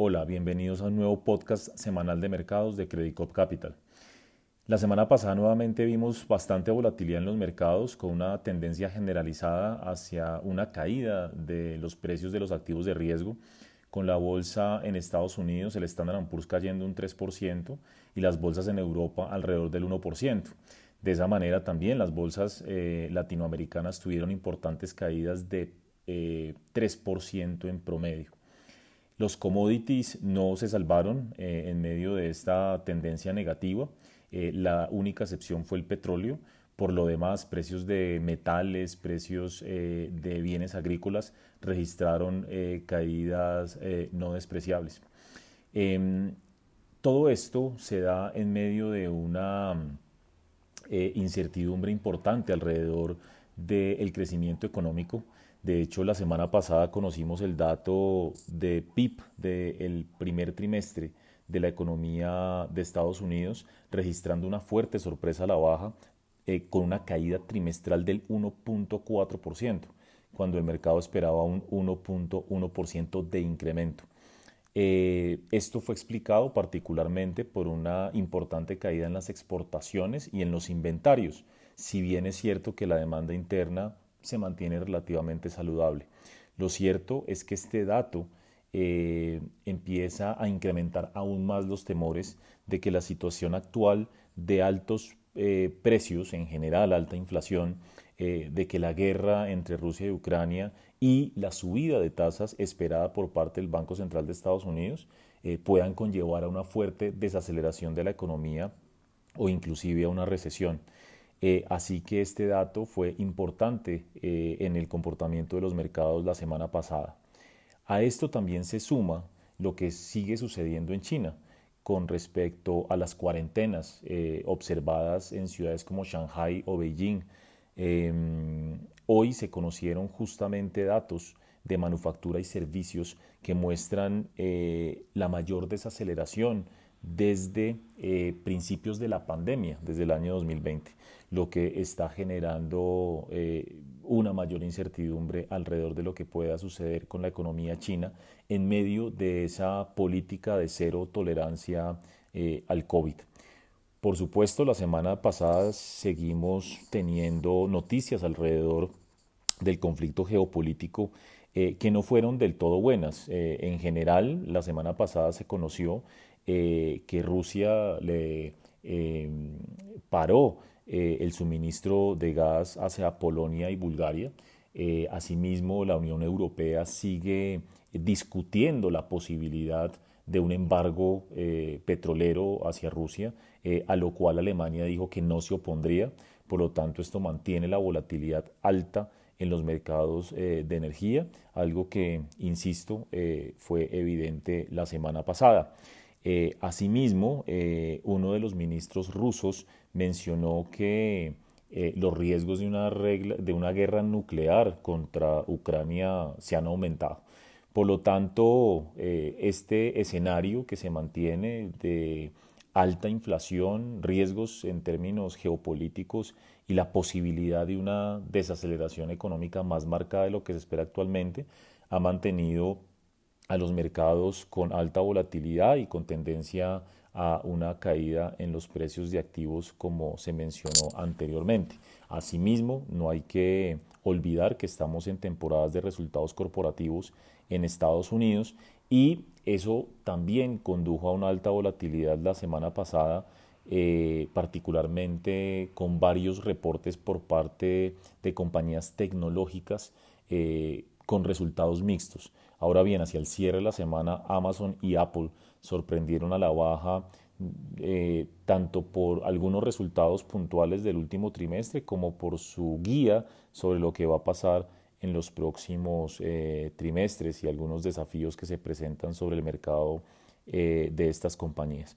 Hola, bienvenidos a un nuevo podcast semanal de mercados de Credicop Capital. La semana pasada nuevamente vimos bastante volatilidad en los mercados con una tendencia generalizada hacia una caída de los precios de los activos de riesgo, con la bolsa en Estados Unidos, el Standard Poor's cayendo un 3% y las bolsas en Europa alrededor del 1%. De esa manera también las bolsas eh, latinoamericanas tuvieron importantes caídas de 3% eh, en promedio. Los commodities no se salvaron eh, en medio de esta tendencia negativa. Eh, la única excepción fue el petróleo. Por lo demás, precios de metales, precios eh, de bienes agrícolas registraron caídas no despreciables. Em, todo esto se da en medio de una incertidumbre importante alrededor del crecimiento económico de hecho, la semana pasada conocimos el dato de PIB del primer trimestre de la economía de Estados Unidos, registrando una fuerte sorpresa a la baja, eh, con una caída trimestral del 1.4%, cuando el mercado esperaba un 1.1% de incremento. Eh, esto fue explicado particularmente por una importante caída en las exportaciones y en los inventarios, si bien es cierto que la demanda interna se mantiene relativamente saludable. Lo cierto es que este dato eh, empieza a incrementar aún más los temores de que la situación actual de altos eh, precios, en general alta inflación, eh, de que la guerra entre Rusia y Ucrania y la subida de tasas esperada por parte del Banco Central de Estados Unidos puedan conllevar a una fuerte desaceleración de la economía o inclusive a una recesión. Eh, así que este dato fue importante eh, en el comportamiento de los mercados la semana pasada. A esto también se suma lo que sigue sucediendo en China con respecto a las cuarentenas eh, observadas en ciudades como Shanghai o Beijing. Em, hoy se conocieron justamente datos de manufactura y servicios que muestran la mayor desaceleración desde principios de la pandemia, desde el año 2020 lo que está generando eh, una mayor incertidumbre alrededor de lo que pueda suceder con la economía china en medio de esa política de cero tolerancia eh, al COVID. Por supuesto, la semana pasada seguimos teniendo noticias alrededor del conflicto geopolítico eh, que no fueron del todo buenas. en general, la semana pasada se conoció que Rusia le paró eh, el suministro de gas hacia Polonia y Bulgaria. Eh, asimismo, la Unión Europea sigue discutiendo la posibilidad de un embargo eh, petrolero hacia Rusia, a lo cual Alemania dijo que no se opondría. Por lo tanto, esto mantiene la volatilidad alta en los mercados de energía, algo que, insisto, fue evidente la semana pasada. asimismo, uno de los ministros rusos mencionó que eh, los riesgos de una, regla, de una guerra nuclear contra Ucrania se han aumentado. Por lo tanto, eh, este escenario que se mantiene de alta inflación, riesgos en términos geopolíticos y la posibilidad de una desaceleración económica más marcada de lo que se espera actualmente, ha mantenido a los mercados con alta volatilidad y con tendencia a una caída en los precios de activos como se mencionó anteriormente. Asimismo, no hay que olvidar que estamos en temporadas de resultados corporativos en Estados Unidos y eso también condujo a una alta volatilidad la semana pasada, eh, particularmente con varios reportes por parte de compañías tecnológicas eh, con resultados mixtos. Ahora bien, hacia el cierre de la semana, Amazon y Apple sorprendieron a la baja eh, tanto por algunos resultados puntuales del último trimestre como por su guía sobre lo que va a pasar en los próximos eh, trimestres y algunos desafíos que se presentan sobre el mercado eh, de estas compañías.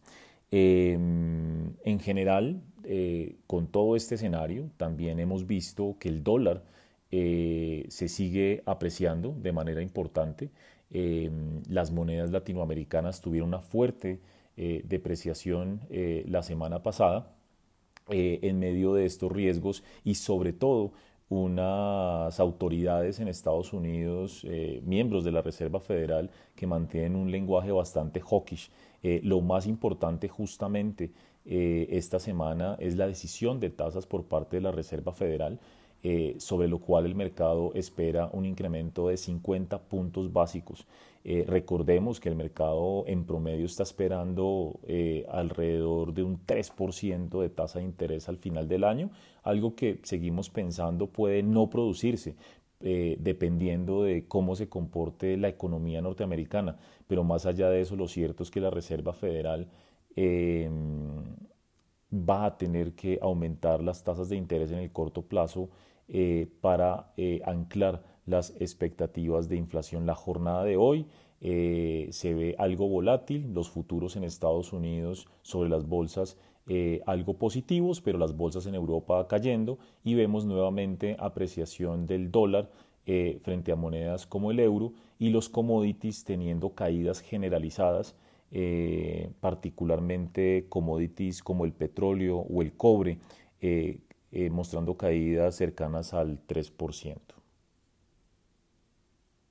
Em, en general, con todo este escenario, también hemos visto que el dólar se sigue apreciando de manera importante. Em, las monedas latinoamericanas tuvieron una fuerte eh, depreciación eh, la semana pasada eh, en medio de estos riesgos y sobre todo unas autoridades en Estados Unidos, eh, miembros de la Reserva Federal, que mantienen un lenguaje bastante hawkish. Eh, lo más importante justamente eh, esta semana es la decisión de tasas por parte de la Reserva Federal, sobre lo cual el mercado espera un incremento de 50 puntos básicos. recordemos que el mercado en promedio está esperando alrededor de un 3% de tasa de interés al final del año, algo que seguimos pensando puede no producirse, eh, dependiendo de cómo se comporte la economía norteamericana. Pero más allá de eso, lo cierto es que la Reserva Federal em, va a tener que aumentar las tasas de interés en el corto plazo eh, para eh, anclar las expectativas de inflación. La jornada de hoy se ve algo volátil, los futuros en Estados Unidos sobre las bolsas eh, algo positivos, pero las bolsas en Europa cayendo y vemos nuevamente apreciación del dólar eh, frente a monedas como el euro y los commodities teniendo caídas generalizadas, eh, particularmente commodities como el petróleo o el cobre, mostrando caídas cercanas al 3%.